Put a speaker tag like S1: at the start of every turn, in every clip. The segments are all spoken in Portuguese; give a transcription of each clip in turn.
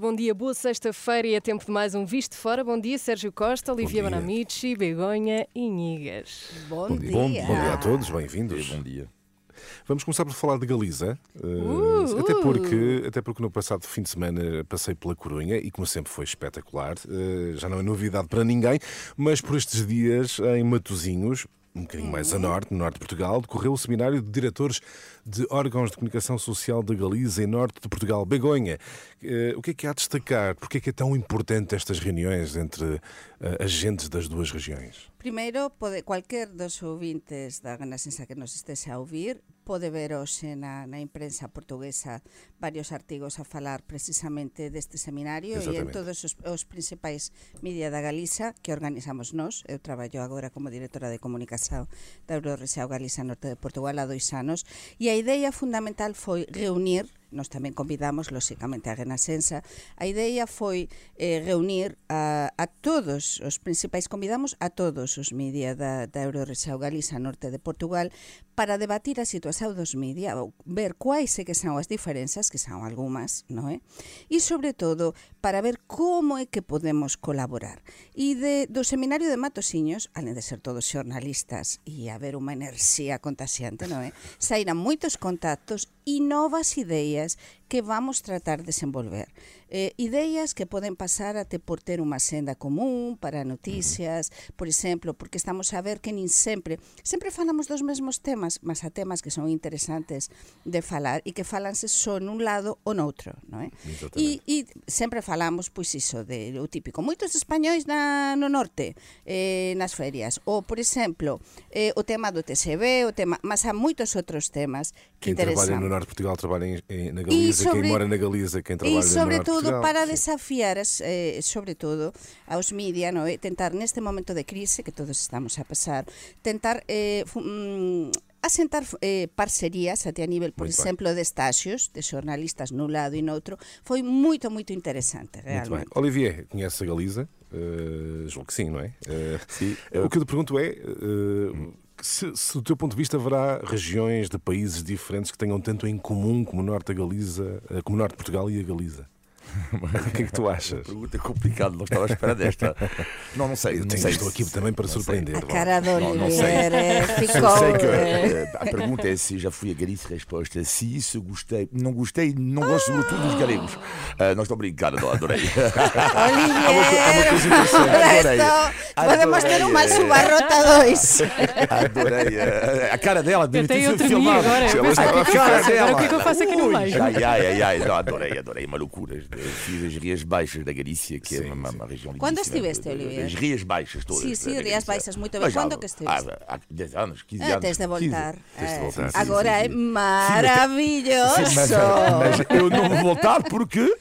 S1: Bom dia, boa sexta-feira e é tempo de mais um Visto Fora. Bom dia, Sérgio Costa, Olivia. Bonamici, Begonha e Nigas.
S2: Bom,
S3: Bom,
S2: dia.
S3: bom dia a todos, bem-vindos.
S4: Bom dia.
S3: Vamos começar por falar de Galiza, eh,
S1: Uh,
S3: até,
S1: uh.
S3: porque, até porque no passado fim de semana passei pela Corunha e, como sempre, foi espetacular. Eh, já não é novidade para ninguém, mas por estes dias, em Matozinhos, um bocadinho mais a norte, no norte de Portugal, decorreu o seminário de diretores de órgãos de comunicação social da Galiza e norte de Portugal. Begonha, eh, o que é que há a destacar? Porquê é que é tão importante estas reuniões entre eh, agentes das duas regiões?
S2: Primeiro, pode, cualquier dos ouvintes da Renascença que nos estese a ouvir pode ver hoxe na, na imprensa portuguesa varios artigos a falar precisamente deste seminario e en todos os, os principais media da Galiza que organizamos nós. Eu traballo agora como directora de comunicación da Eurorexao Galiza Norte de Portugal há dois anos e a ideia fundamental foi reunir nos tamén convidamos, lóxicamente, a Genasensa. A ideia foi eh, reunir a, a todos os principais, convidamos a todos os media da, da Euroresao Galiza, norte de Portugal, para debatir a situación dos media, ver quais é que son as diferenzas, que son algunhas, non é? E, sobre todo, para ver como é que podemos colaborar. E de, do seminario de Matosiños, além de ser todos xornalistas e haber unha enerxía contaxiante, non é? Saíran moitos contactos e novas ideas is que vamos tratar de desenvolver. Eh, ideas que poden pasar até por ter unha senda común para noticias, por exemplo, porque estamos a ver que nin sempre, sempre falamos dos mesmos temas, mas a temas que son interesantes de falar e que falanse só nun lado ou noutro, non é? E, e sempre falamos, pois iso, de o típico, moitos españois na, no norte, eh, nas ferias, ou, por exemplo, eh, o tema do TCB, o tema, mas há moitos outros temas que
S3: Quem trabalha
S2: interesan.
S3: no Norte de Portugal trabalha em- em- na Galiza,
S2: sobre-
S3: quem mora na Galiza, quem trabalha
S2: E
S3: no
S2: sobre
S3: Norte de
S2: todo
S3: Portugal.
S2: para
S3: Sim.
S2: desafiar as, eh, sobre todo aos media, no, é? tentar neste momento de crise que todos estamos a pasar, tentar eh, mm, asentar eh, parcerías até a nivel, por
S3: Muito bem.
S2: exemplo, de estáxios, de xornalistas nun lado e noutro, foi moito, moito interesante,
S3: Muito bem.
S2: realmente.
S3: Olivier, conhece a Galiza? Uh, julgo que sim, não é? Uh,
S4: Sim.
S3: O que eu te pergunto é uh, se, se do teu ponto de vista haverá regiões de países diferentes que tenham tanto em comum como o Norte da Galiza, uh, como o Norte de Portugal e a Galiza. O que é que tu achas?
S4: Pergunta complicada, não estava à espera desta. Não, não sei.
S3: Eu tenho,
S4: sei.
S3: estou aqui também para
S4: Não sei.
S3: surpreender.
S2: A cara eh,
S4: Eu
S2: ficou...
S4: sei que
S2: eh,
S4: eh, a pergunta é se já fui a Galiza, a resposta é se gostei. Não gostei, não gosto sobretudo dos galegos. Ah, não estou brincando, não, adorei.
S2: Resto, podemos ter uma
S4: Adorei.
S2: subarrota 2.
S4: Adorei. eh, A cara dela
S1: Até
S4: ter
S1: eu
S4: sido filmada.
S1: é
S4: a cara dela.
S1: o que é que eu faço aqui no meio?
S4: Ai, ai, ai, ai. Não, adorei, adorei. Uma loucura. Fiz as Rias Baixas da Galícia, que
S3: Sim,
S4: é uma, uma região
S2: Quando estiveste, Olivier?
S4: As Rias Baixas todas.
S2: Sim, sim, Rias. Baixas, muito bem.
S4: Mas
S2: Quando que estiveste?
S4: Há, há 10 anos, 15
S2: Ah,
S4: anos.
S2: tens de
S4: 15.
S2: voltar. Eh, Agora é maravilhoso.
S4: Mas, eu não vou voltar porque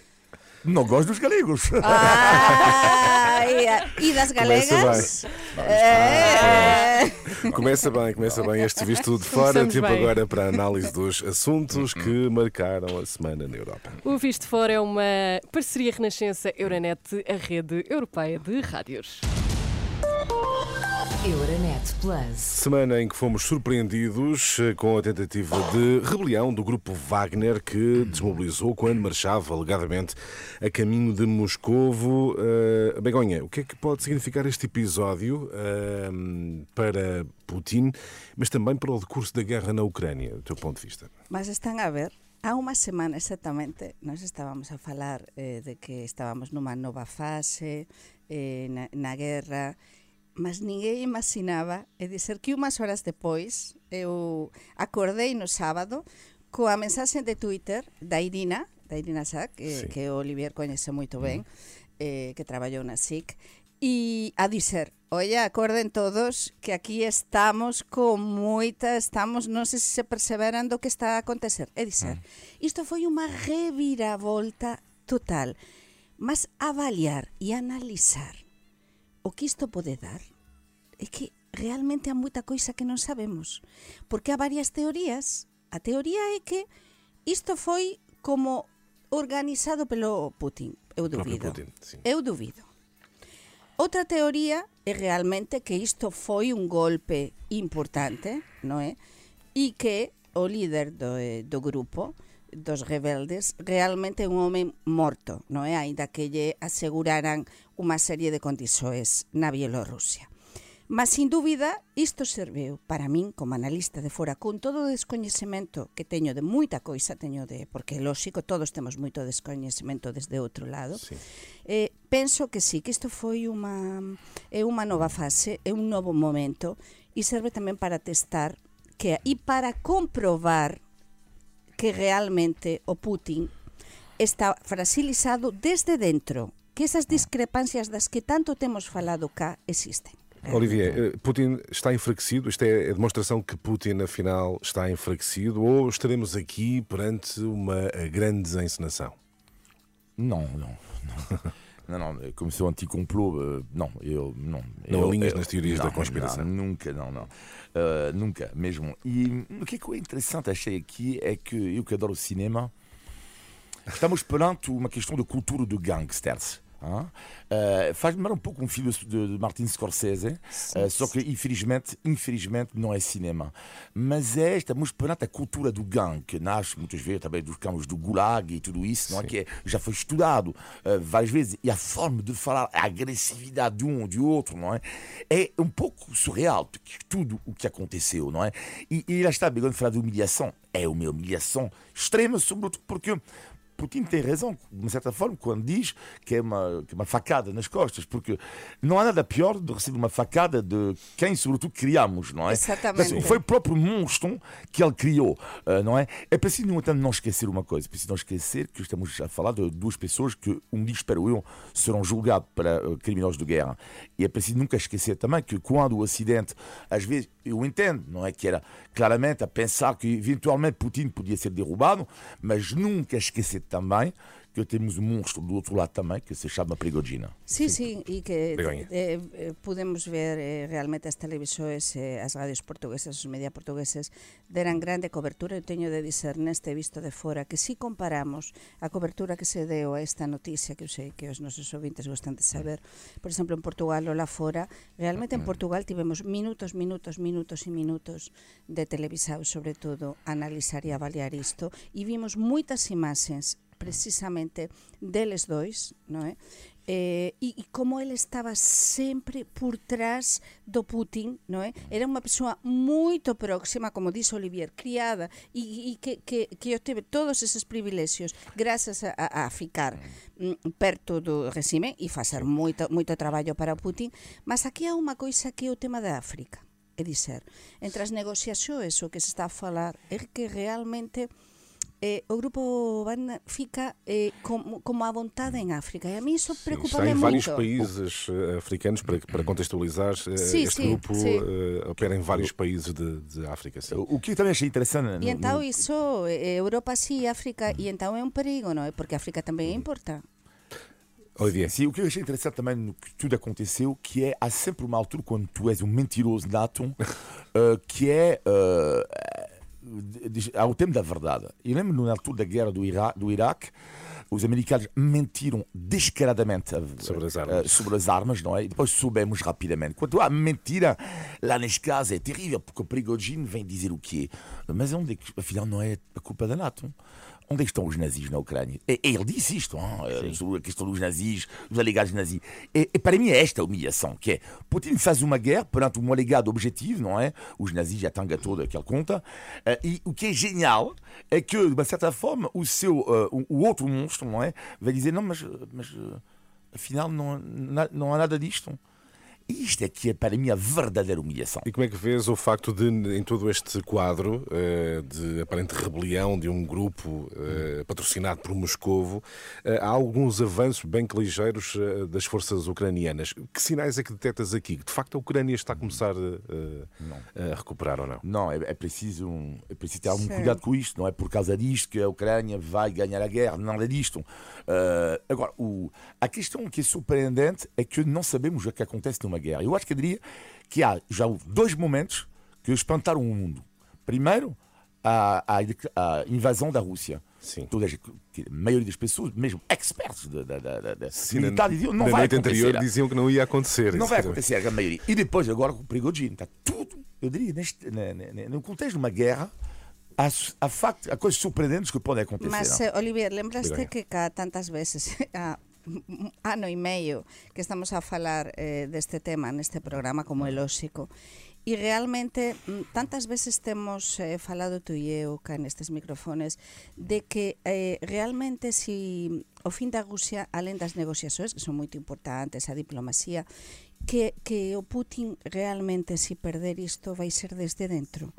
S4: não gosto dos galegos.
S2: Ai, ai. e das galegas? É.
S3: Começa bem, começa bem este visto de fora.
S1: Começamos
S3: Tempo
S1: bem.
S3: agora para a análise dos assuntos que marcaram a semana na Europa.
S1: O Visto Fora é uma parceria Renascença Euronet, a rede europeia de rádios.
S5: Euronet Plus.
S3: Semana em que fomos surpreendidos eh, com a tentativa de rebelião do grupo Wagner que desmobilizou quando marchava alegadamente a caminho de Moscovo. Uh, Begonha, o que é que pode significar este episódio eh, para Putin, mas também para o decurso da guerra na Ucrânia, do teu ponto de vista?
S2: Mas están a ver, há unha semana exactamente nós estábamos a falar eh, de que estábamos nunha nova fase eh, na, na guerra mas ninguén imaginaba é dizer que unhas horas depois eu acordei no sábado coa mensaxe de Twitter da Irina da Irina Sack,
S3: Sí.
S2: eh, que o Olivier coñece moito ben eh, que traballou na SIC e a dizer, oye, acorden todos que aquí estamos con moita, estamos, non sei se se perseveran do que está a acontecer. É dizer, isto foi unha reviravolta total, mas avaliar e analizar o que isto pode dar é que realmente há moita coisa que non sabemos, porque há varias teorías. A teoría é que isto foi como organizado pelo Putin. Eu duvido.
S3: Putin, sí.
S2: Eu duvido. Outra teoría é realmente que isto foi un golpe importante, non é? E que o líder do, eh, do grupo dos rebeldes realmente é un home morto, non é? Ainda que lle aseguraran unha serie de condições na Bielorrusia. Mas, sin dúbida, isto serveu para min como analista de fora con todo o descoñecemento que teño de moita coisa, teño de, porque lógico, todos temos moito descoñecemento desde outro lado.
S3: Sí.
S2: Eh, penso que sí, que isto foi unha é unha nova fase, é un novo momento e serve tamén para testar que e para comprobar que realmente o Putin está fragilizado desde dentro, que esas ah. discrepancias das que tanto temos falado cá existen.
S3: Olivier, eh, Putin está enfraquecido? Isto é a demonstração que Putin, afinal, está enfraquecido? Ou estaremos aqui perante uma eh, grande encenação?
S4: Não, não. Não, não, não como sou anti-complô, uh, não, eu não.
S3: Não
S4: eu,
S3: alinhas
S4: eu,
S3: nas teorias
S4: não,
S3: da conspiração?
S4: Não, nunca, não, não. Uh, nunca, mesmo. E o que é interessante achei aqui é que eu que adoro cinema, estamos perante uma questão de cultura de gangsters. Uh, Faz-me lembrar um pouco um filme de, de Martin Scorsese, uh, só que infelizmente, infelizmente não é cinema. Mas é, estamos perante a cultura do gang, que nasce muitas vezes também dos campos do Gulag e tudo isso, não é? que é, já foi estudado uh, várias vezes. E a forma de falar, a agressividade de um ou de outro, não é? É um pouco surreal, tudo o que aconteceu, não é? E, e lá está, quando falar de humilhação, é uma humilhação extrema, sobretudo porque Putin tem razão, de certa forma, quando diz que é uma, que é uma facada nas costas, porque não há nada pior de receber uma facada de quem, sobretudo, criamos, não é?
S2: Exatamente.
S4: Mas foi o próprio monstro que ele criou, uh, não é? É preciso, no entanto, não esquecer uma coisa: é preciso não esquecer que estamos a falar de duas pessoas que, um dia, espero eu, serão julgados para uh, criminosos de guerra. E é preciso nunca esquecer também que, quando o Ocidente, às vezes, eu entendo, não é? Que era claramente a pensar que, eventualmente, Putin podia ser derrubado, mas nunca esquecer também que temos um monstro do outro lado também que se chama Prigogina.
S2: Sim, sim, sim e que eh, eh, podemos ver eh, realmente as televisões, eh, as radios portuguesas, os media portugueses deran grande cobertura. Eu teño de dizer neste visto de fora que si comparamos a cobertura que se deu a esta noticia que eu sei que os nosos ouvintes gostan de saber, por exemplo, en Portugal ou lá fora, realmente en mm. Portugal tivemos minutos, minutos, minutos e minutos de televisao, sobre todo, analizar e avaliar isto, e vimos moitas imaxes precisamente deles dois, non é? eh, eh e, e como ele estaba sempre por trás do Putin, non é? Eh? Era unha persoa moito próxima, como dixo Olivier, criada e, e que, que, que obteve todos eses privilexios grazas a, a ficar mm, perto do regime e facer moito, moito traballo para o Putin, mas aquí há unha coisa que é o tema da África, é dizer, entre as negociaxoes o que se está a falar é que realmente eh, o grupo Ban fica eh, como, como à vontade em África. E a mim isso preocupa-me
S3: muito.
S2: Está
S3: em vários países uh, africanos, para, para contextualizar, uh,
S2: sim,
S3: este
S2: sim,
S3: grupo
S2: sim.
S3: Uh, opera em vários países de, de África. Sim.
S4: O que eu também achei interessante.
S2: E então isso, Europa sim, África, e então é um perigo, não é? Porque a África também importa.
S3: Olivier.
S4: Sim, o que eu achei interessante também no que tudo aconteceu, que é há sempre uma altura quando tu és um mentiroso nato, uh, que é uh, ao tempo da verdade. Eu lembro na altura da guerra do, Ira do Iraque, os americanos mentiram descaradamente
S3: sobre as armas,
S4: uh, sobre as armas não é? E depois soubemos rapidamente. Quando há mentira, lá neste caso é terrível, porque o Prigogine vem dizer o quê? Mas onde é que, afinal, não é a culpa da NATO? Onde é estão os nazis na Ucrânia? Ele disse isto, hein? sobre a questão dos nazis, dos alegados nazis. E, e, para mim é esta a humilhação, que é Putin faz uma guerra perante um alegado objetivo, não é? Os nazis já tanga toda aquela conta. E o que é genial é que, de uma certa forma, o seu, uh, o outro monstro, não é? Vai dizer, não, mas, mas afinal não, não há nada disto. Isto é que é para mim a verdadeira humilhação.
S3: E como é que vês o facto de, em todo este quadro uh, de aparente rebelião de um grupo uh, patrocinado por Moscovo, uh, há alguns avanços bem que ligeiros das forças ucranianas. Que sinais é que detectas aqui? Que de facto a Ucrânia está a começar a recuperar ou não?
S4: Não, é, é, preciso, é preciso ter algum Sim. cuidado com isto. Não é por causa disto que a Ucrânia vai ganhar a guerra, nada disto. agora, o, a questão que é surpreendente é que não sabemos o que acontece numa guerra. Eu acho que eu diria que há já dois momentos que espantaram o mundo. Primeiro, a, a, a invasão da Rússia.
S3: Sim.
S4: Toda a, a maioria das pessoas, mesmo experts da, da, da, da
S3: Sim, militar, diziam não na vai noite acontecer. anterior diziam que não ia acontecer.
S4: Não vai acontecer, a maioria. E depois, agora com o Prigogine, está tudo, eu diria, neste, no contexto de uma guerra, há, há, facto, há coisas surpreendentes que podem acontecer.
S2: Mas,
S4: não?
S2: eh, Olivier, lembraste que cá tantas un ano e meio que estamos a falar eh, deste tema neste programa como é lóxico. E realmente mm, tantas veces temos eh, falado tú e eu cá nestes microfones de que eh, realmente si o fin da Rusia, alén das negociações que son moito importantes, a diplomacia, que, que o Putin realmente si perder isto vai ser desde dentro.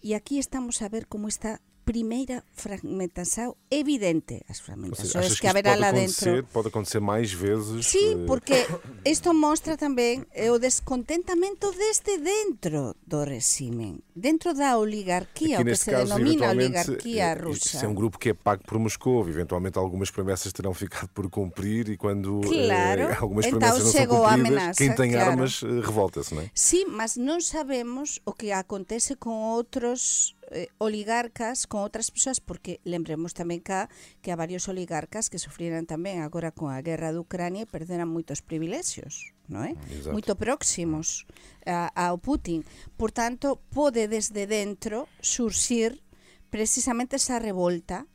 S2: E aquí estamos a ver como está primeira fragmentação evidente. As
S3: seja,
S2: fragmentações
S3: achas
S2: que
S3: que isto
S2: haverá lá dentro.
S3: pode acontecer mais vezes?
S2: Sí,
S3: eh,
S2: porque isto mostra tamén eh, o descontentamento desde dentro do regime, dentro da oligarquia,
S3: Aqui
S2: o que se
S3: caso,
S2: denomina oligarquia
S3: eh,
S2: russa.
S3: Isso é um grupo que é pago por Moscou. Eventualmente, algumas promessas terão ficado por cumprir e quando
S2: Claro.
S3: eh, algumas
S2: Então
S3: promessas não são
S2: chegou a
S3: cumpridas,
S2: ameaça,
S3: quem tem
S2: claro.
S3: armas revolta-se, não é?
S2: Sí, mas non sabemos o que acontece con outros eh, oligarcas con outras persoas porque lembremos tamén cá que há varios oligarcas que sufriran tamén agora con a guerra de Ucrania e perderan moitos privilexios non é?
S3: Exacto.
S2: Moito próximos a, ao Putin. Por tanto, pode desde dentro surxir precisamente esa revolta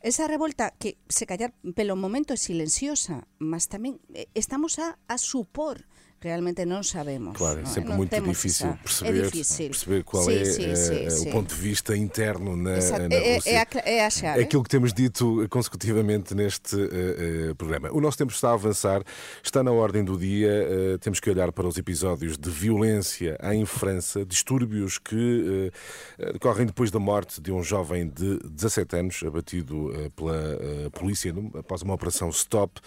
S2: Esa revolta que se callar pelo momento é silenciosa, mas tamén eh, estamos a, a supor realmente non sabemos.
S3: Claro, é sempre muito difícil
S2: esa-
S3: perceber,
S2: é difícil.
S3: perceber qual
S2: Sí,
S3: é
S2: sí,
S3: eh,
S2: sí,
S3: o
S2: sí.
S3: ponto de vista interno na,
S2: Exato.
S3: na
S2: É,
S3: Rússia.
S2: é, a, é a chave.
S3: É aquilo que temos dito consecutivamente neste eh, eh, programa. O nosso tempo está a avançar, está na ordem do dia. eh, temos que olhar para os episódios de violência em França, distúrbios que eh, decorrem depois da morte de um jovem de 17 anos, abatido eh, pela eh, polícia após uma operação stop.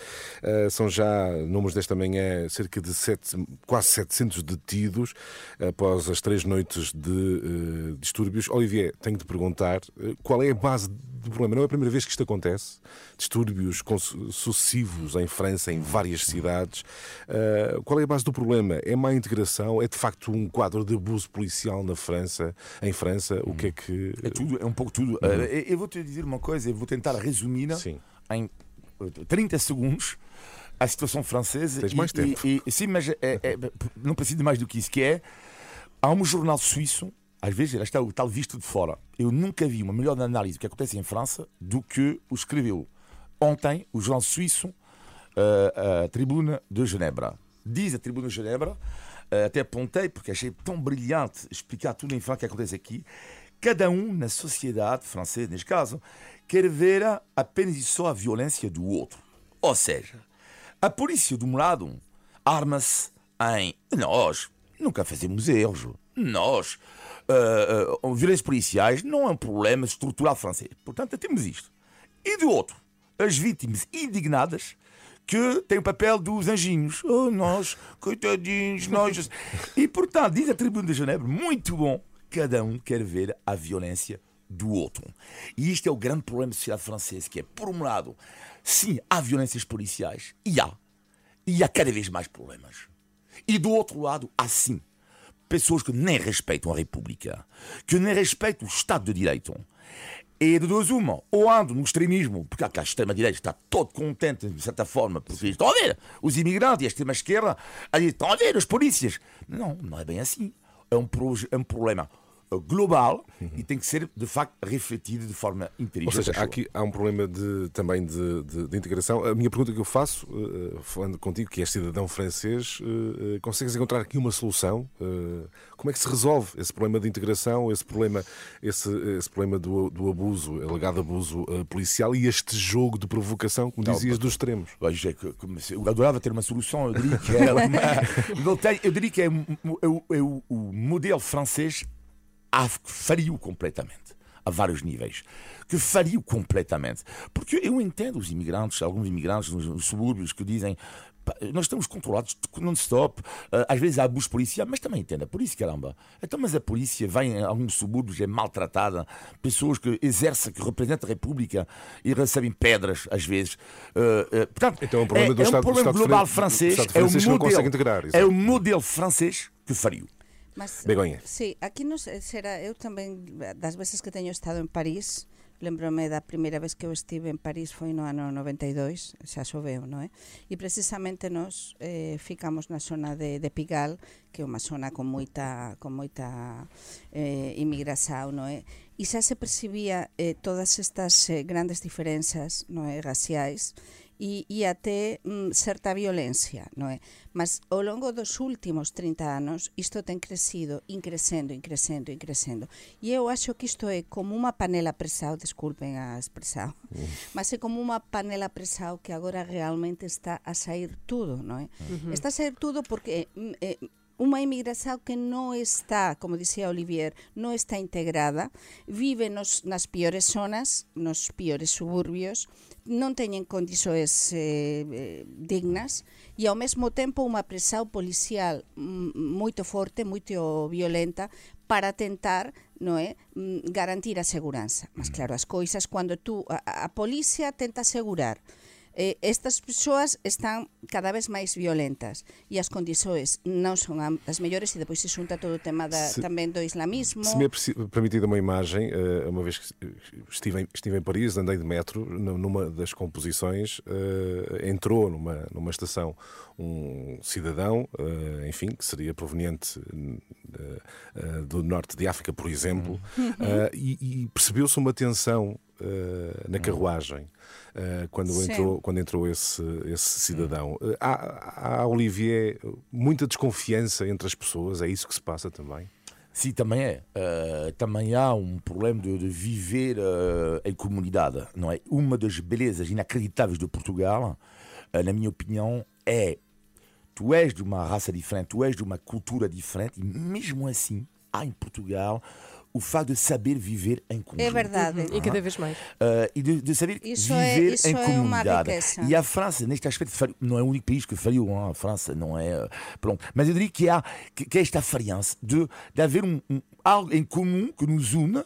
S3: Eh, são já, números desta manhã, cerca de sete, quase 700 detidos após as três noites de eh, distúrbios. Olivier, tenho de perguntar eh, qual é a base do problema. Não é a primeira vez que isto acontece. Distúrbios sucessivos em França, em várias cidades. Eh, qual é a base do problema? É má integração? É de facto um quadro de abuso policial na França? Em França, o que é que.
S4: É tudo, é um pouco tudo. Eh, eu vou te dizer uma coisa, eu vou tentar resumir
S3: Sim.
S4: em eh, 30 segundos a situação francesa.
S3: Tens
S4: e-
S3: mais tempo.
S4: E, e- sim, mas é- é- não preciso de mais do que isso, que é há um jornal suíço, às vezes está o tal visto de fora. Eu nunca vi uma melhor análise do que acontece em França do que o escreveu ontem o jornal suíço eh, a Tribuna de Genebra. Diz a Tribuna de Genebra, eh, até apontei porque achei tão brilhante explicar tudo em França o que acontece aqui. Cada um na sociedade francesa, neste caso, quer ver apenas e só a violência do outro. Ou seja, a polícia de um lado arma-se em nós nunca fazemos erros. Nós, uh, uh, violências policiais não é um problema estrutural francês. Portanto, temos isto. E do outro, as vítimas indignadas que têm o papel dos anjinhos. Oh, nós, coitadinhos, nós. E portanto, diz a Tribuna de Genebra, muito bom, cada um quer ver a violência do outro. E isto é o grande problema da sociedade francesa, que é, por um lado, sim, há violências policiais, e há. E há cada vez mais problemas. E do outro lado, há sim pessoas que nem respeitam a República, que nem respeitam o Estado de Direito. E de duas uma, ou ando no extremismo, porque a extrema-direita está todo contente, de certa forma, porque estão a ver os imigrantes e a extrema-esquerda, estão a ver as polícias. Não, não é bem assim. É um, pro- é um problema global e tem que ser, de facto, refletido de forma
S3: Ou
S4: inteligente.
S3: seja,
S4: acho
S3: há aqui há um problema de, também de, de- de integração. A minha pergunta que eu faço, eh, falando contigo, que és cidadão francês, eh, consegues encontrar aqui uma solução? Eh, como é que se resolve esse problema de integração, esse problema, esse, esse problema do, do abuso, alegado abuso policial e este jogo de provocação, como dizias, dos extremos?
S4: É, eu adorava ter uma solução, eu diria que era uma- não eu diria que é, é o- é o modelo francês a- faria-o completamente, a vários níveis, que faria-o completamente. Porque eu entendo os imigrantes, alguns imigrantes nos, nos subúrbios que dizem "Pá, nós estamos controlados non-stop, eh, às vezes há abuso policial, mas também entendo a polícia, caramba. Então, mas a polícia vai em alguns subúrbios, é maltratada, pessoas que exercem, que representam a República e recebem pedras, às vezes. Eh, eh, portanto,
S3: Então é um problema do
S4: é
S3: Estado-
S4: um
S3: do
S4: problema
S3: Estado
S4: global francês,
S3: Estado
S4: é o modelo, é o modelo francês que faria.
S2: Mas,
S3: Begonha.
S2: Sí, aquí nos será, eu tamén das veces que teño estado en París, lembrome da primeira vez que eu estive en París foi no ano 92, xa xoveu, non é? E precisamente nos eh, ficamos na zona de, de Pigal, que é unha zona con moita con moita eh, imigração, non é? e xa se percibía eh, todas estas eh, grandes diferenzas non é, raciais e, e até mm, certa violencia, non é? Mas ao longo dos últimos 30 anos isto ten crecido, increcendo, increcendo, increcendo. E eu acho que isto é como unha panela presao, desculpen a expresao, mas é como unha panela presao que agora realmente está a sair tudo, non é? Está a sair tudo porque mm, eh, unha inmigración que non está, como dicía Olivier, non está integrada, vive nos, nas piores zonas, nos piores suburbios, non teñen condições eh, eh, dignas e ao mesmo tempo unha presión policial mm, moito forte, moito violenta para tentar non é, mm, garantir a seguranza. Mas claro, as coisas cando tú a, a policía tenta asegurar eh, estas persoas están cada vez máis violentas e as condições non son as mellores e depois se xunta todo o tema da,
S3: Se-
S2: tamén do islamismo.
S3: Se me é permitida uma imagem, eh, uma vez que estive em, estive em Paris, andei de metro, nu- numa das composições, eh, entrou numa, numa estação um cidadão, eh, enfim, que seria proveniente do norte de África, por exemplo, eh, e, e percebeu-se uma tensão eh, na carruagem. eh, quando
S2: Sim.
S3: entrou, quando entrou esse, esse cidadão. Eh, Há, há, Olivier, muita desconfiança entre as pessoas, é isso que se passa também?
S4: Sim, também é. Também há um problema de, de viver em comunidade, não é? Uma das belezas inacreditáveis de Portugal, na minha opinião, é tu és de uma raça diferente, tu és de uma cultura diferente e mesmo assim há em Portugal o facto de saber viver em conjunto.
S2: É verdade.
S1: E cada vez mais.
S4: Uh, e de, de saber
S2: Isso é-
S4: viver
S2: isso
S4: em
S2: é
S4: comunidade. e a França, neste aspecto, não é o único país que falhou, hein? a França não é. uh, Pronto. Mas eu diria que há que, que esta variância de, de haver um, um- algo em comum que nos une,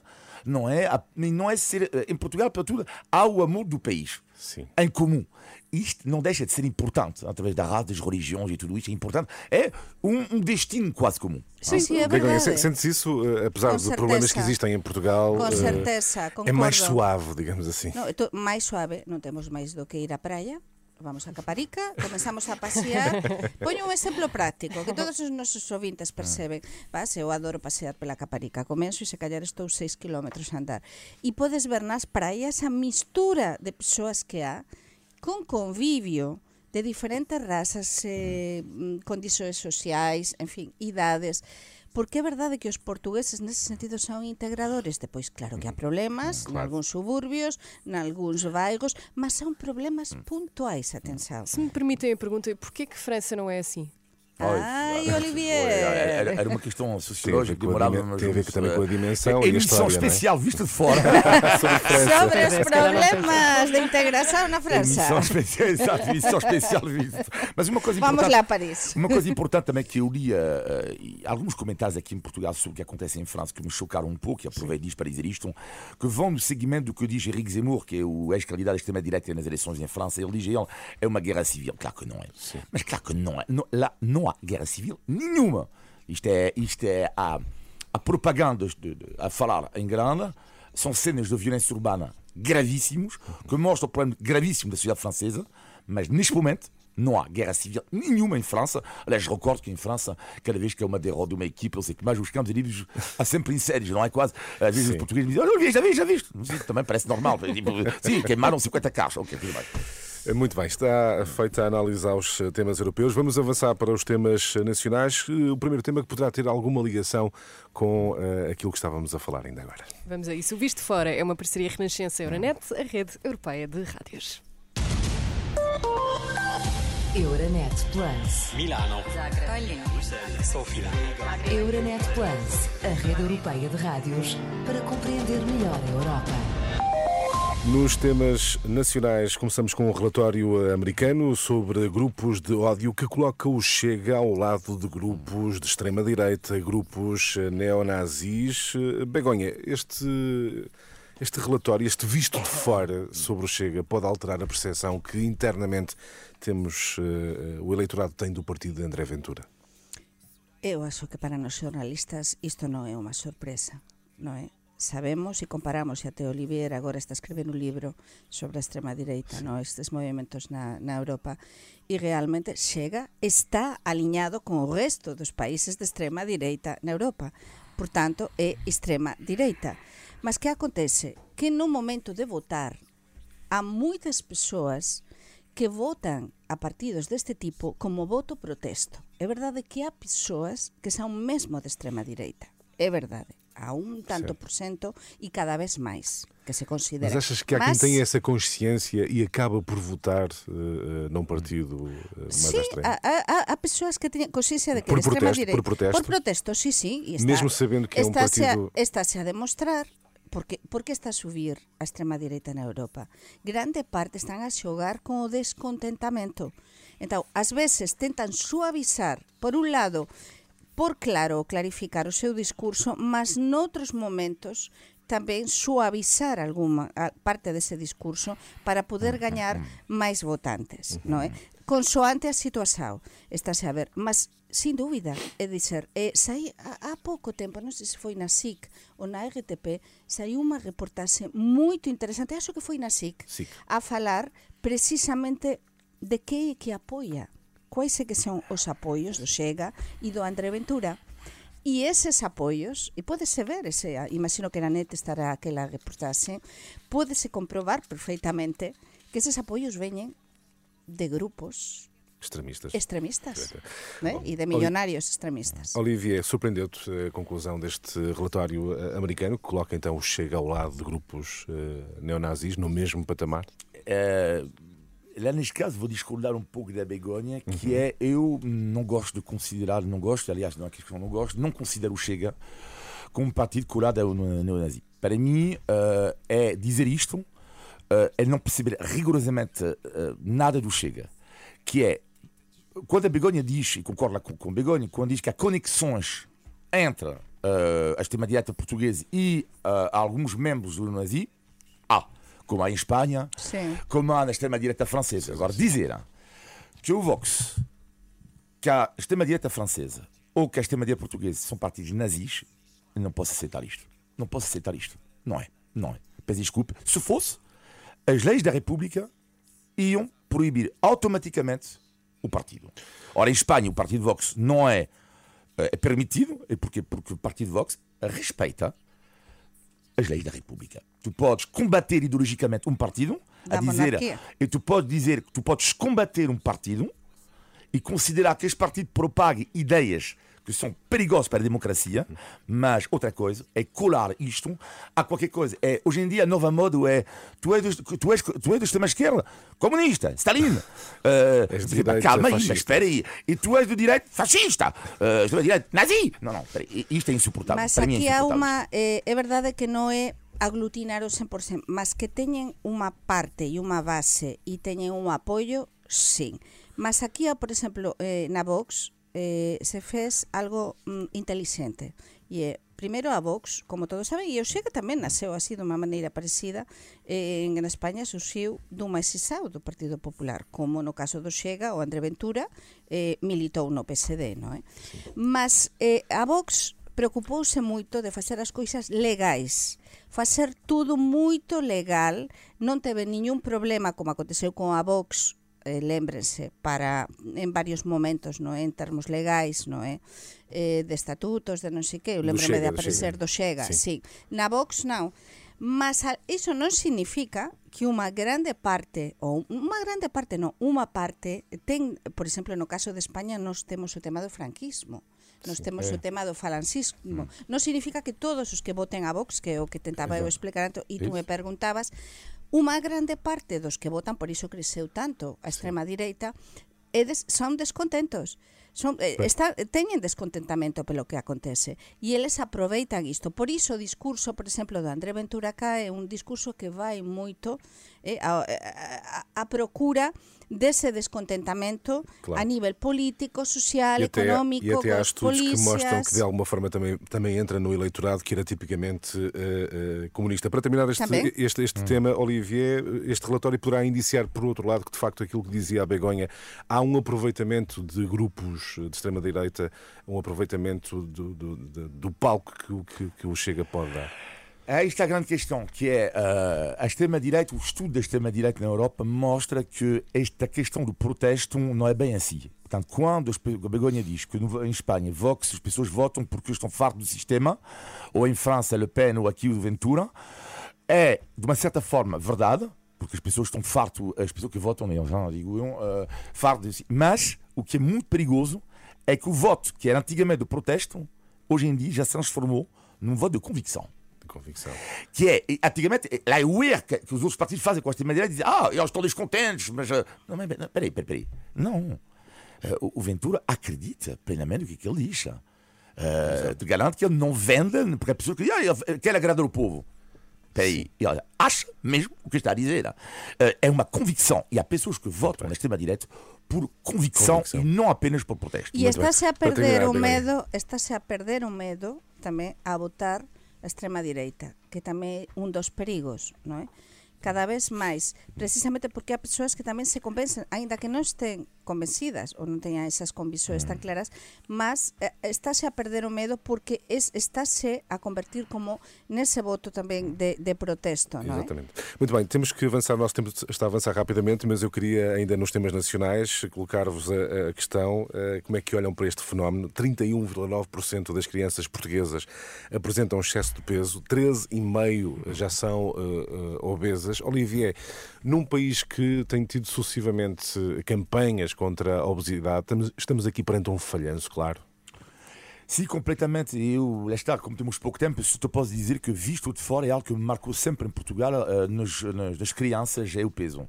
S4: não é? A- Não é ser. uh, Em Portugal, para tudo, há o amor do país.
S3: Sim.
S4: Em comum. Isto não deixa de ser importante, através da raça, das religiões e tudo isto, é importante. É um, um destino quase comum.
S2: Sim, sim, é
S3: Begonha,
S2: verdade.
S3: se- Sentes isso, eh, apesar dos problemas que existem em Portugal?
S2: Com
S3: eh,
S2: certeza,
S3: É mais
S2: concordo.
S3: suave, digamos assim.
S2: No, esto, máis suave, non temos máis do que ir á praia. vamos a Caparica, comenzamos a pasear. Poño un exemplo práctico que todos os nosos ouvintes ah. perceben. Vas, eu adoro pasear pela Caparica. Comenzo e se callar estou 6 km a andar. E podes ver nas praias a mistura de persoas que há con convivio de diferentes razas, eh, mm. Mm, condições sociais, en fin, idades. Porque é verdade que os portugueses nese sentido son integradores. Depois, claro que há problemas,
S3: Claro.
S2: nalgúns suburbios, nalgúns bairros, mas são problemas puntuais, atenção.
S1: Se me permitem a pergunta, porquê que França não é assim?
S2: Ai,
S4: Era,
S2: Olivier!
S4: era uma questão sociológica,
S3: com a
S4: demorava
S3: dimen- tem a ver também com a dimensão
S4: É
S3: e a
S4: emissão
S3: história, é?
S4: especial vista de fora.
S2: Sobre os problemas de integração na França.
S4: emissão especial, exato, emissão especial vista. Mas uma coisa
S2: Vamos
S4: importante.
S2: lá a Paris.
S4: Uma coisa importante também que eu li eh, e alguns comentários aqui em Portugal sobre o que acontece em França que me chocaram um pouco, e aproveito disto para dizer isto, que vão no seguimento do que diz Henrique Zemmour, que é o ex-candidato da extrema-direita nas eleições em França. Ele diz ele, é uma guerra civil. Claro que não é. Mas claro que não é. Não, lá não há guerra civil nenhuma. Isto é, isto é a, a propaganda de- de- a falar em grande. São cenas de violência urbana gravíssimos, que mostram o problema gravíssimo da sociedade francesa, mas neste momento não há guerra civil nenhuma em França. Aliás, recordo que em França, cada vez que há uma derrota de uma equipa, eu sei que mais os campos elíseos há sempre incêndios, não é quase? Às vezes
S3: Sim.
S4: os portugueses me dizem, olha, já vi, já. Sim, também parece normal. Sim, queimaram 50 carros. Ok, tudo bem.
S3: Muito bem, está feita a análise aos eh, temas europeus. Vamos avançar para os temas nacionais. Eh, O primeiro tema que poderá ter alguma ligação com eh, aquilo que estávamos a falar ainda agora.
S1: Vamos a isso. O Visto Fora é uma parceria Renascença-Euronet, a rede europeia de rádios.
S5: Euronet Plus.
S6: Milano. Sofia.
S5: Euronet Plus, a rede europeia de rádios para compreender melhor a Europa.
S3: Nos temas nacionais, começamos com um relatório americano sobre grupos de ódio que coloca o Chega ao lado de grupos de extrema-direita, grupos eh, neonazis. Eh, Begonha, este, este relatório, este visto de fora sobre o Chega, pode alterar a percepção que internamente temos, eh, o eleitorado tem do partido de André Ventura?
S2: Eu acho que para nós jornalistas isto non é unha sorpresa, non é? sabemos e comparamos, e até Olivier agora está escrevendo un libro sobre a extrema direita, sí. no, estes movimentos na, na Europa, e realmente chega, está aliñado con o resto dos países de extrema direita na Europa. Por tanto, é extrema direita. Mas que acontece? Que no momento de votar, há moitas persoas que votan a partidos deste tipo como voto protesto. É verdade que há persoas que son mesmo de extrema direita. É verdade. Há um tanto
S3: Certo.
S2: por cento e cada vez mais que se considera.
S3: Mas achas que há
S2: Mas-
S3: quem tem essa consciência e acaba por votar eh, num partido eh, mais
S2: Sim, há, há- há pessoas que têm consciência de que
S3: Por protesto, por protesto?
S2: Por protesto, sí. e está,
S3: Mesmo sabendo que é um partido-
S2: A, está-se a demostrar porque, porque está a subir a extrema direita na Europa. Grande parte están a xogar con o descontentamento. Entón, ás veces tentan suavizar, por un lado, por claro clarificar o seu discurso, mas noutros momentos tamén suavizar alguma parte dese discurso para poder ah, gañar ah, ah. máis votantes, non é? Consoante a situación, estáse a ver, mas sin dúbida, é dizer, eh, saí há pouco tempo, non sei se foi na SIC ou na RTP, saiu unha reportaxe moito interesante, acho que foi na SIC,
S3: SIC.
S2: a falar precisamente de que é que apoia quais é que son os apoios do Chega e do André Ventura. E eses apoios, e pódese ver, ese, imagino que na net estará aquela reportaxe, pódese comprobar perfeitamente que eses apoios veñen de grupos
S3: Extremistas.
S2: extremistas
S3: Certo.
S2: né? e de milionários extremistas.
S3: Olivier, surpreendeu-te a conclusão deste relatório eh, americano que coloca então o Chega ao lado de grupos eh, neonazis no mesmo patamar?
S4: É, lá neste caso vou discordar um pouco da Begonha, que é eu não gosto de considerar, não gosto, aliás, não é questão não gosto, não considero o Chega como partido colado ao neo- neonazi. Para mim, eh, é dizer isto, eh, é não perceber rigorosamente eh, nada do Chega, que é quando a Begonha diz, e concordo com, com a Begonha, quando diz que há conexões entre eh, a extrema-direita portuguesa e alguns membros do nazi, há, como há em Espanha,
S2: Sim.
S4: como há na extrema-direita francesa. Agora, dizer que o Vox, que a extrema-direita francesa ou que a extrema-direita portuguesa são partidos nazis, não posso aceitar isto. Não posso aceitar isto. Não é. Não é. Peço desculpa. Se fosse, as leis da República iam proibir automaticamente o partido. Ora, em Espanha, o partido Vox não é, é permitido, e porquê? Porque o partido Vox respeita as leis da República. Tu podes combater ideologicamente um partido,
S2: Da
S4: a dizer,
S2: monarquia.
S4: e tu podes dizer que tu podes combater um partido e considerar que este partido propague ideias que são perigosas para a democracia, mas outra coisa é colar isto a qualquer coisa. É, hoje em dia a nova moda é tu és, do- tu és, tu és da extrema-esquerda, comunista, Stalin. Uh,
S3: direita,
S4: calma aí,
S3: fascista.
S4: mas espera aí. E tu és do direito, fascista. Uh, extrema-direita, nazi. Não, não, espera aí. Isto é insuportável.
S2: Mas
S4: para mim é
S2: há unha eh, é verdade que non é aglutinar o 100%, mas que teñen unha parte e unha base e teñen un apoio, sí. Mas aquí, há, por exemplo, eh, na Vox eh, se fez algo mm, inteligente e eh, é primeiro a Vox, como todos saben, e eu sei que tamén nasceu así de unha maneira parecida, eh, en España surxiu dun máis do Partido Popular, como no caso do Xega o André Ventura eh, militou no PSD, no é? Eh? Mas eh, a Vox preocupouse moito de facer as coisas legais, facer tudo moito legal, non teve niñún problema como aconteceu con a Vox eh, lembrense para en varios momentos, non é? en termos legais, non é? Eh, eh, de estatutos, de non sei que, eu
S3: lembreme
S2: de aparecer do Xega,
S3: sí.
S2: sí. Na Vox non. Mas iso non significa que unha grande parte, ou unha grande parte non, unha parte, ten, por exemplo, no caso de España nos temos o tema do franquismo, nos sí, temos
S3: eh.
S2: o tema do falancismo. Mm. Non significa que todos os que voten a Vox, que é o que tentaba eu explicar, e tú me preguntabas, Uma grande parte dos que votan, por iso creceu tanto a extrema direita, é des, son descontentos. Son, eh, está, teñen descontentamento pelo que acontece e eles aproveitan isto. Por iso o discurso, por exemplo, do André Ventura cá é un discurso que vai moito eh, a, a, a procura dese descontentamento
S3: Claro.
S2: a nivel político, social,
S3: e até,
S2: económico,
S3: e até há estudos
S2: polícias.
S3: que mostram que de alguma forma também, também entra no eleitorado que era tipicamente eh, eh, comunista. Para terminar este,
S2: Também.
S3: este, este tema, Olivier, este relatório poderá indiciar, por outro lado, que de facto aquilo que dizia a Begonha, há um aproveitamento de grupos de extrema-direita, um aproveitamento do, do, do- do palco que, o- que, que o Chega pode dar.
S4: Aí está a grande questão, que é uh, a extrema-direita, o estudo da extrema-direita na Europa mostra que esta questão do protesto não é bem assim. Portanto, quando a Begonha diz que em Espanha Vox, as pessoas votam porque estão fartos do sistema, ou em França Le Pen ou aqui o Ventura, é, de uma certa forma, verdade, porque as pessoas estão farto, as pessoas que votam, eu já digo eu, uh, Mas o que é muito perigoso é que o voto, que era antigamente de protesto, hoje em dia já se transformou num voto de convicção.
S3: Convicção.
S4: Que é, antigamente, lá é o erro que, que os outros partidos fazem com esta maneira, dizem, ah, eles estão descontentes, mas. ah, Não, mas não, peraí, peraí, peraí. Não. Eh, o, Ventura acredita plenamente no que, que ele diz. Uh, te garanto que ele não vende, porque a pessoa que diz, ah, ele quer agradar o povo. Peraí, e olha, acha mesmo o que está a dizer. Eh, é uma convicção. E há pessoas que votam na extrema-direita por convicção,
S3: Convicção.
S4: e não apenas por protesto.
S2: E estáse a perder o medo, estáse a perder o medo tamén a votar a extrema direita, que tamén é un dos perigos, non é? Cada vez máis, precisamente porque há persoas que tamén se convencen, aínda que non estén convencidas ou non teñan esas conviccións tan claras, mas eh, estáse a perder o medo porque es, estáse a convertir como nese voto tamén de, de protesto, é?
S3: Exatamente. Muito bem, temos que avançar, o nosso tempo está a avançar rapidamente, mas eu queria, ainda nos temas nacionais, colocar-vos a, a questão: eh, como é que olham para este fenómeno? 31,9% das crianças portuguesas apresentam excesso de peso, 13,5% já são eh, eh, obesas. Olivier, num país que tem tido sucessivamente campanhas contra a obesidade, estamos, estamos aqui perante um falhanço, claro.
S4: Sim, completamente. Eu, lá está, como temos pouco tempo, só te posso dizer que visto de fora é algo que me marcou sempre em Portugal, eh, nos, nas, nas crianças, é o peso.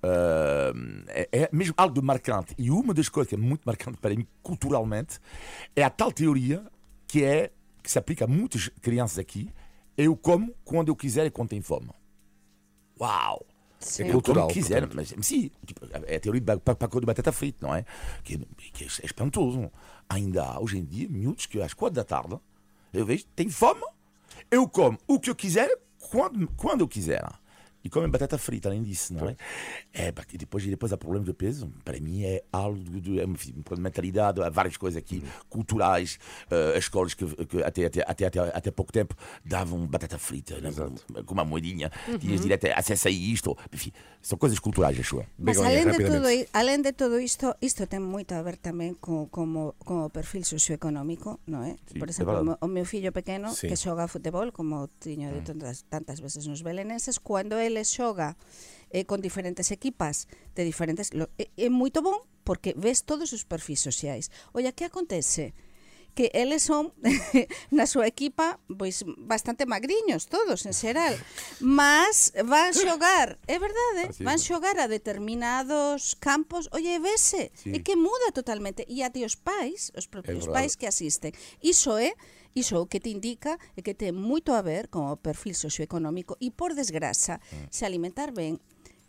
S4: Eh, é, é mesmo algo de marcante. E uma das coisas que é muito marcante para mim, culturalmente, é a tal teoria que é que se aplica a muitas crianças aqui. Eu como quando eu quiser e quando tenho fome. Uau!
S2: Sim.
S4: Eu
S3: cultural,
S4: como quiser,
S3: portanto.
S4: mas sim, tipo, é a teoria do pacote de batata frita, não é? Que, que é espantoso. Ainda há hoje em dia miúdos que às quatro da tarde eu vejo, tem fome, eu como o que eu quiser, quando, quando eu quiser. E comem batata frita, além disso, não é? É, e depois, depois há problemas de peso. Para mim é algo de, é, mentalidade. Há várias coisas aqui culturais. eh, as escolas que, que até, até, até, até, até pouco tempo davam batata frita, né, com uma moedinha. Tinhas direto acesso a isto. Enfim, são coisas culturais, acho eu.
S2: Mas além de, i- além de todo isto, isto ten moito a ver tamén co, como, con o perfil socioeconómico, non é?
S4: Sí,
S2: Por
S4: é
S2: exemplo, meu, o meu fillo pequeno
S3: Sí.
S2: que xoga a futebol, como tiño de tantas, tantas veces nos belenenses, cando ele eles xoga eh, con diferentes equipas de diferentes... Lo, é, é moito bon porque ves todos os perfis sociais. Olla, que acontece? que eles son na súa equipa pois bastante magriños todos en xeral, mas van xogar, é verdade,
S4: Así
S2: van xogar a determinados campos, olle, vese,
S4: sí.
S2: e que muda totalmente e ati os pais, os propios pais que asisten. Iso é eh, Iso o que te indica é que ten moito a ver con o perfil socioeconómico e, por desgraza, se alimentar ben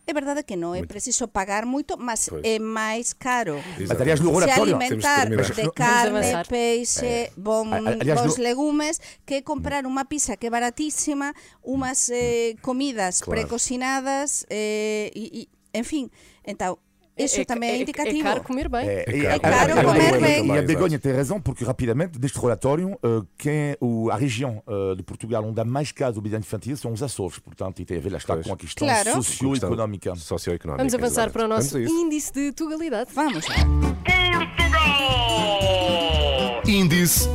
S2: É verdade que non é preciso pagar moito, mas
S3: pois.
S2: é máis caro.
S4: Estarías no
S2: laboratorio.
S4: Se
S2: alimentar de carne, peixe, bon, bons
S4: no...
S2: legumes, que comprar unha pizza que é baratísima, umas eh, comidas
S3: claro.
S2: precocinadas, eh, e, e, en fin, entao, então, iso tamén é, indicativo.
S1: É caro comer bem.
S4: É,
S3: É caro.
S2: É caro comer bem.
S4: E a. Begonha tem razão, porque rapidamente, deste relatório, eh, quem, o, a região eh, de Portugal onde há mais casos de obesidade infantil são os Açores, portanto, e tem a ver lá está
S3: Pois.
S4: com a questão
S2: Claro.
S4: socioeconómica.
S3: Socioeconómica.
S1: Vamos avançar para o nosso
S3: isso.
S1: índice de tugalidade.
S2: Vamos lá.
S7: Índice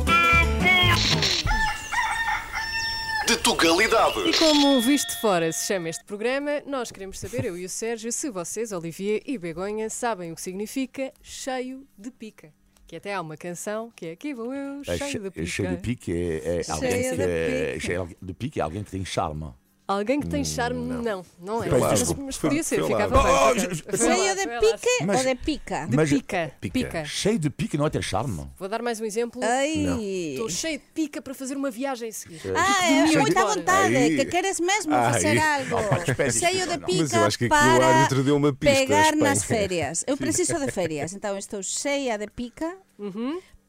S7: de Tugalidade.
S1: E como visto de fora se chama este programa, nós queremos saber, eu e o Sérgio, se vocês, Olivier e Begonha, sabem o que significa cheio de pica. Que até há uma canção que é Aqui vou eu,
S4: É
S1: cheio de pica.
S4: cheio de pique é, é
S2: Cheio
S4: alguém que
S2: de
S4: é, de pique é alguém que tem charme.
S1: Alguém que tem charme, não, não, é.
S3: Foi lá.
S1: Mas, mas podia ser,
S3: Foi lá.
S1: ficava bem.
S4: Oh,
S1: ficava-
S2: Cheio de
S1: foi lá.
S2: pique
S4: Mas-
S2: ou de pica?
S1: De
S4: Mas-
S1: pica,
S3: Pica.
S1: pica.
S4: Cheio de pique não é ter charme.
S1: Vou dar mais um exemplo. Estou cheio de pica para fazer uma viagem a seguir.
S2: Ah, é
S1: Cheio de
S2: moita
S1: fora.
S2: vontade,
S3: Ai.
S2: que queres mesmo
S3: Ai.
S2: facer algo. Cheio de
S4: não.
S2: pica
S3: Mas eu acho que aqui o
S2: para
S3: árbitro deu uma pista,
S2: pegar nas férias. Eu preciso de férias, então estou cheia de pica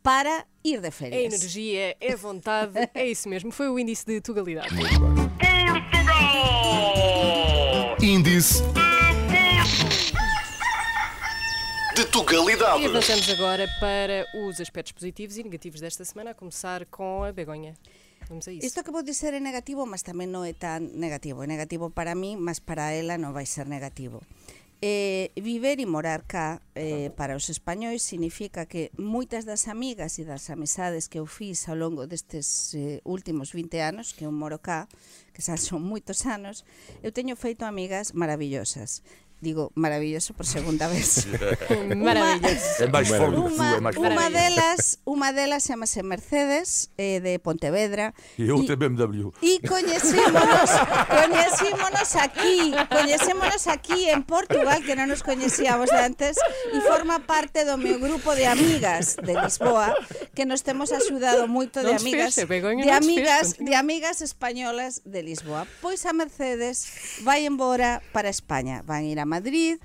S2: para ir de
S1: É
S2: férias.
S1: energia, é vontade, é isso mesmo. Foi o índice de tugalidade.
S7: Índice de
S1: E
S7: Tugalidade.
S1: avançamos agora para os aspectos positivos e negativos desta semana, a começar com a Begonha. Vamos a isso.
S2: Isto que vou dizer é negativo, mas tamén non é tan negativo. É negativo para mí, mas para ela non vai ser negativo. Eh, viver e morar cá eh, para os españois significa que moitas das amigas e das amizades que eu fiz ao longo destes eh, últimos 20 anos que eu moro cá, que xa son moitos anos, eu teño feito amigas maravillosas. Digo, maravilloso por segunda vez.
S4: maravilloso.
S2: Uma,
S4: uma,
S2: uma delas, uma delas chamase Mercedes eh, de Pontevedra.
S4: E outra BMW.
S2: E coñecémonos, coñecémonos aquí, coñecémonos aquí en Portugal, que non nos coñecíamos de antes, e forma parte do meu grupo de amigas de Lisboa, que nos temos axudado moito de amigas, de amigas, de amigas españolas de Lisboa. Pois a Mercedes vai embora para España, van ir a Madrid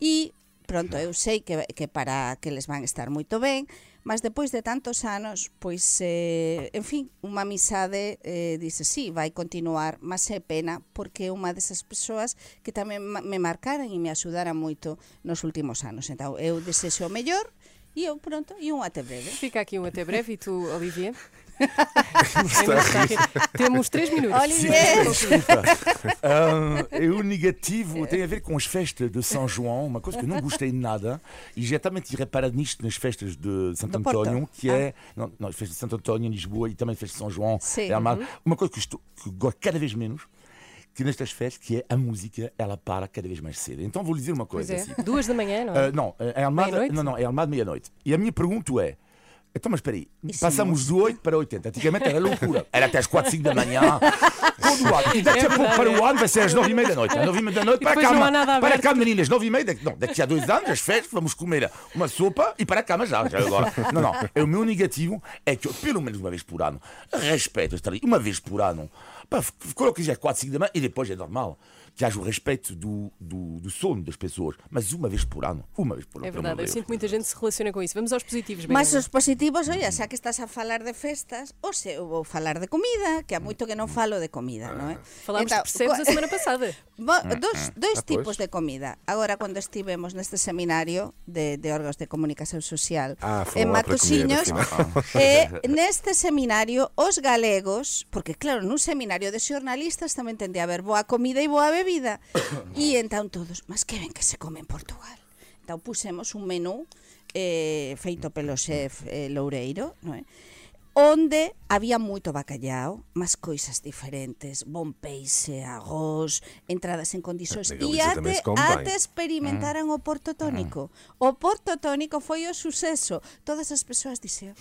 S2: e pronto eu sei que, que para que les van estar moito ben, mas depois de tantos anos, pois, eh, en fin, unha amizade eh, dice, sí, vai continuar, mas é pena, porque é unha desas persoas que tamén me marcaran e me axudaran moito nos últimos anos. Entón, eu desexo o mellor e eu pronto, e un até breve.
S1: Fica aquí un até breve e tú, Olivier? Temos três minutos.
S2: Olivier!
S4: Ah, e o negativo tem a ver com as festas de São João, uma coisa que eu não gostei de nada, e já também tive reparado nisto nas festas de Santo. António, que é. Não, não, as festas de Santo António em Lisboa e também as festas de São João
S2: Sim.
S4: em Almada. Uma coisa que, estou, que gosto cada vez menos, que nestas festas, que é a música, ela para cada vez mais cedo. Então vou lhe dizer uma coisa
S1: é.
S4: assim.
S1: Duas da manhã, não é?
S4: Ah, não, é Almada, não, não, é Almada meia-noite. E a minha pergunta é. Então, mas espera aí, passamos
S2: é
S4: do 8 para 80. Antigamente era loucura. Era até às 4, 5 da manhã. Todo o ano. E daqui a
S1: É
S4: pouco para
S1: é.
S4: o ano vai ser às 9 e meia da noite. Às 9 e meia da noite, para a cama. para
S1: aberto.
S4: cá, meninas, 9 e meia. Daqui, não, daqui a dois anos, as festas, vamos comer uma sopa e para a cama já. já agora. Não, não. É o meu negativo é que eu, pelo menos uma vez por ano, respeito estar ali uma vez por ano. Pá, coloque já 4, 5 da manhã e depois é normal. Que haja o respeito do, do, do sono das pessoas. Mas uma vez por ano. Uma vez por ano.
S1: É verdade, eu sinto que muita gente se relaciona com isso. Vamos aos positivos,
S2: Mas
S1: Begoña.
S2: os positivos, olha, xa que estás a falar de festas, hoxe eu vou falar de comida, que há moito que non falo de comida, non é?
S1: Falámos
S2: Então,
S1: de percebes a semana passada.
S2: Dos, dois
S3: Ah, pois.
S2: tipos de comida. Agora, cando estivemos neste seminario de, de órganos de comunicación social
S3: Ah, comer,
S2: Matosinhos,
S3: afinal.
S2: e neste seminario os galegos, porque claro, nun seminario de xornalistas tamén tende a haber boa comida e boa bebida. vida. e entón todos, mas que ben que se come en Portugal. Entón pusemos un menú eh, feito pelo chef eh, Loureiro, non é? onde había moito bacallao, mas coisas diferentes, bon peixe, arroz, entradas en condicións. E
S3: ate,
S2: ate experimentaran o porto tónico. O porto tónico foi o suceso. Todas as persoas dixeron,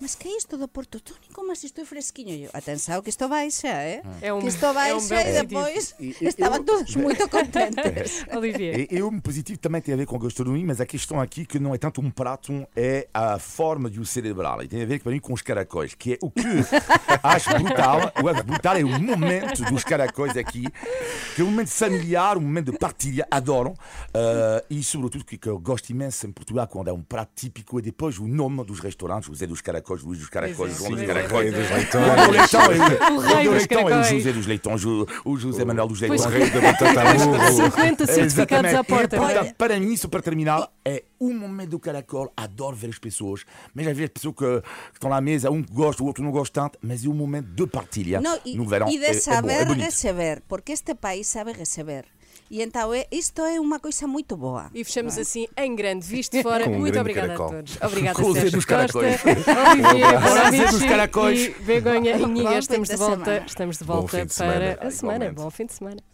S2: mas que é isto do porto tónico? Mas isto é fresquiño. Eu, atenção que isto baixa, eh?
S1: É um-
S2: que isto
S1: é um
S2: baixa e
S1: positivo.
S2: depois
S4: E- e-
S2: estavam
S4: eu-
S2: todos muito contentes.
S1: Olivier.
S4: E, e o positivo também tem a ver com a gastronomia, mas a questão aqui que não é tanto um prato, é a forma de o celebrar. E tem a ver para mim com os caracóis, que é o que acho brutal. O acho brutal é o momento dos caracóis aqui, que é um momento familiar, um momento de partilha, adoro. Ah, e sobretudo que, que eu gosto imenso em Portugal quando é um prato típico e depois o nome dos restaurantes, José dos Caracóis, Luís dos Caracóis, João dos
S1: sim,
S4: Caracóis.
S3: Rei dos
S4: O
S3: leitões.
S1: O
S4: o
S1: rei
S4: o
S1: dos
S4: Leitão é o
S1: caracóis.
S4: José dos Leitões, o, o José Manuel dos Leitões.
S3: O rei da batata burro.
S1: 50 certificados à porta. É?
S4: portanto, para mim, só para terminar, é um momento do caracol. Adoro ver as pessoas, mas às vezes pessoas que, estão na mesa, um que gosta, o outro não gosta tanto, mas é um momento de partilha
S2: No,
S4: verão.
S2: e de
S4: é
S2: saber
S4: é bonito.
S2: receber, porque este país sabe receber. E então é, isto é uma coisa muito boa.
S1: E fechamos assim em grande, visto fora.
S3: Com um
S1: Muito
S3: grande
S1: obrigada
S3: caracol.
S1: a todos. Obrigada,
S4: Com o Zé
S1: Sérgio
S4: dos
S1: Costa,
S4: caracóis.
S1: Olivier
S4: Com o Zé
S1: Bonavici
S4: dos caracóis.
S1: e Begonha Inhiga.
S2: fim
S1: Estamos
S2: de
S1: volta, estamos de volta para
S3: semana.
S1: a semana. Bom fim de semana.